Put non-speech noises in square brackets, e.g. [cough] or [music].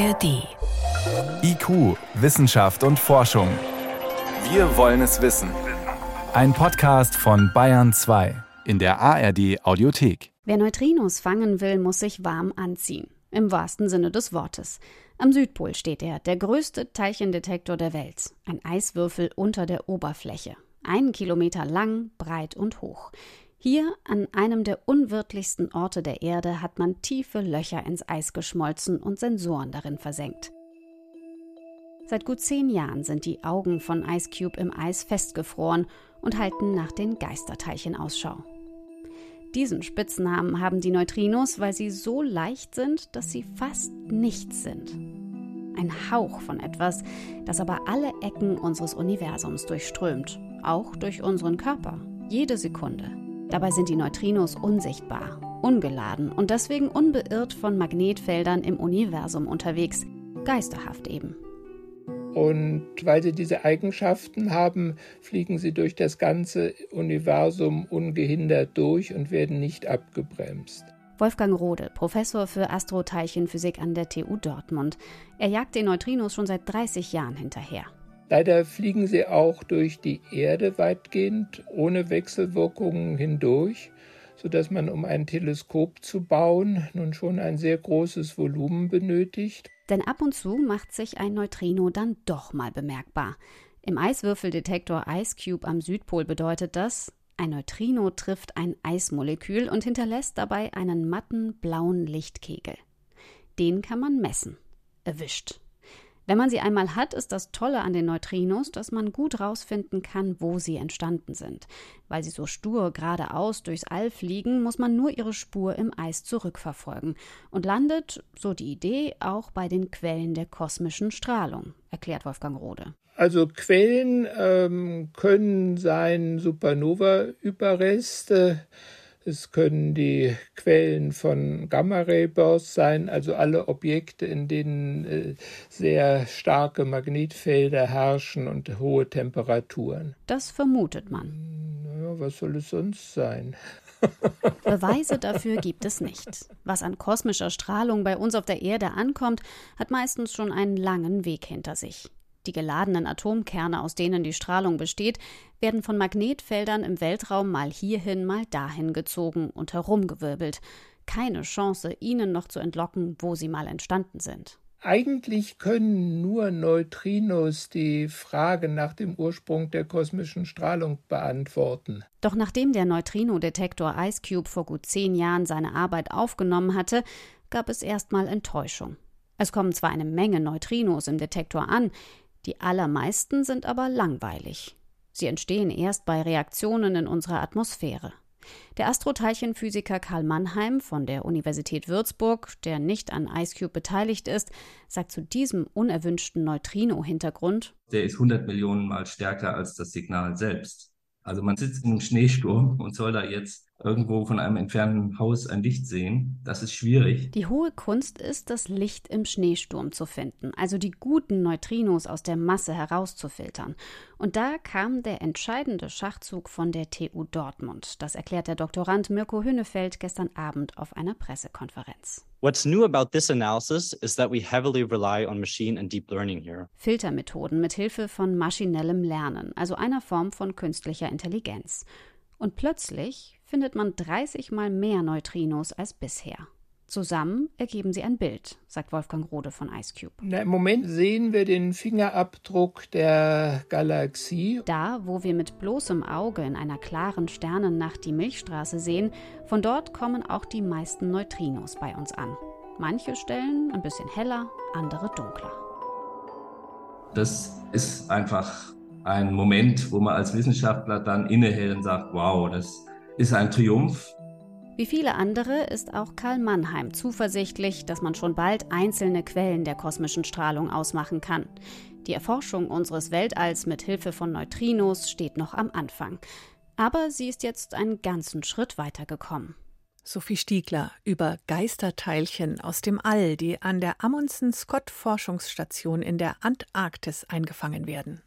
ARD. IQ, Wissenschaft und Forschung. Wir wollen es wissen. Ein Podcast von Bayern 2 in der ARD Audiothek. Wer Neutrinos fangen will, muss sich warm anziehen. Im wahrsten Sinne des Wortes. Am Südpol steht er, der größte Teilchendetektor der Welt. Ein Eiswürfel unter der Oberfläche. Einen Kilometer lang, breit und hoch. Hier, an einem der unwirtlichsten Orte der Erde, hat man tiefe Löcher ins Eis geschmolzen und Sensoren darin versenkt. Seit gut zehn Jahren sind die Augen von Ice Cube im Eis festgefroren und halten nach den Geisterteilchen Ausschau. Diesen Spitznamen haben die Neutrinos, weil sie so leicht sind, dass sie fast nichts sind. Ein Hauch von etwas, das aber alle Ecken unseres Universums durchströmt, auch durch unseren Körper, jede Sekunde. Dabei sind die Neutrinos unsichtbar, ungeladen und deswegen unbeirrt von Magnetfeldern im Universum unterwegs, geisterhaft eben. Und weil sie diese Eigenschaften haben, fliegen sie durch das ganze Universum ungehindert durch und werden nicht abgebremst. Wolfgang Rode, Professor für Astroteilchenphysik an der TU Dortmund. Er jagt den Neutrinos schon seit 30 Jahren hinterher. Leider fliegen sie auch durch die Erde weitgehend ohne Wechselwirkungen hindurch, sodass man, um ein Teleskop zu bauen, nun schon ein sehr großes Volumen benötigt. Denn ab und zu macht sich ein Neutrino dann doch mal bemerkbar. Im Eiswürfeldetektor Ice Cube am Südpol bedeutet das, ein Neutrino trifft ein Eismolekül und hinterlässt dabei einen matten blauen Lichtkegel. Den kann man messen. Erwischt. Wenn man sie einmal hat, ist das Tolle an den Neutrinos, dass man gut rausfinden kann, wo sie entstanden sind. Weil sie so stur geradeaus durchs All fliegen, muss man nur ihre Spur im Eis zurückverfolgen und landet, so die Idee, auch bei den Quellen der kosmischen Strahlung, erklärt Wolfgang Rode. Also Quellen ähm, können sein Supernova-Überreste, es können die Quellen von Gamma-Ray-Bursts sein, also alle Objekte, in denen äh, sehr starke Magnetfelder herrschen und hohe Temperaturen. Das vermutet man. Naja, was soll es sonst sein? [laughs] Beweise dafür gibt es nicht. Was an kosmischer Strahlung bei uns auf der Erde ankommt, hat meistens schon einen langen Weg hinter sich. Die geladenen Atomkerne, aus denen die Strahlung besteht, werden von Magnetfeldern im Weltraum mal hierhin, mal dahin gezogen und herumgewirbelt. Keine Chance, ihnen noch zu entlocken, wo sie mal entstanden sind. Eigentlich können nur Neutrinos die Frage nach dem Ursprung der kosmischen Strahlung beantworten. Doch nachdem der Neutrino-Detektor IceCube vor gut zehn Jahren seine Arbeit aufgenommen hatte, gab es erstmal Enttäuschung. Es kommen zwar eine Menge Neutrinos im Detektor an, die allermeisten sind aber langweilig. Sie entstehen erst bei Reaktionen in unserer Atmosphäre. Der Astroteilchenphysiker Karl Mannheim von der Universität Würzburg, der nicht an IceCube beteiligt ist, sagt zu diesem unerwünschten Neutrino-Hintergrund: Der ist 100 Millionen Mal stärker als das Signal selbst. Also man sitzt in einem Schneesturm und soll da jetzt irgendwo von einem entfernten Haus ein Licht sehen. Das ist schwierig. Die hohe Kunst ist, das Licht im Schneesturm zu finden, also die guten Neutrinos aus der Masse herauszufiltern. Und da kam der entscheidende Schachzug von der TU Dortmund. Das erklärt der Doktorand Mirko Hünnefeld gestern Abend auf einer Pressekonferenz. What's new about this analysis is that we heavily rely on machine and deep learning here. Filtermethoden mit Hilfe von maschinellem Lernen, also einer Form von künstlicher Intelligenz. Und plötzlich findet man 30 mal mehr Neutrinos als bisher. Zusammen ergeben sie ein Bild, sagt Wolfgang Rode von IceCube. Na, Im Moment sehen wir den Fingerabdruck der Galaxie. Da, wo wir mit bloßem Auge in einer klaren Sternennacht die Milchstraße sehen, von dort kommen auch die meisten Neutrinos bei uns an. Manche Stellen ein bisschen heller, andere dunkler. Das ist einfach ein Moment, wo man als Wissenschaftler dann innehält und sagt, wow, das ist ein Triumph. Wie viele andere ist auch Karl Mannheim zuversichtlich, dass man schon bald einzelne Quellen der kosmischen Strahlung ausmachen kann. Die Erforschung unseres Weltalls mit Hilfe von Neutrinos steht noch am Anfang. Aber sie ist jetzt einen ganzen Schritt weitergekommen. Sophie Stiegler über Geisterteilchen aus dem All, die an der Amundsen Scott Forschungsstation in der Antarktis eingefangen werden.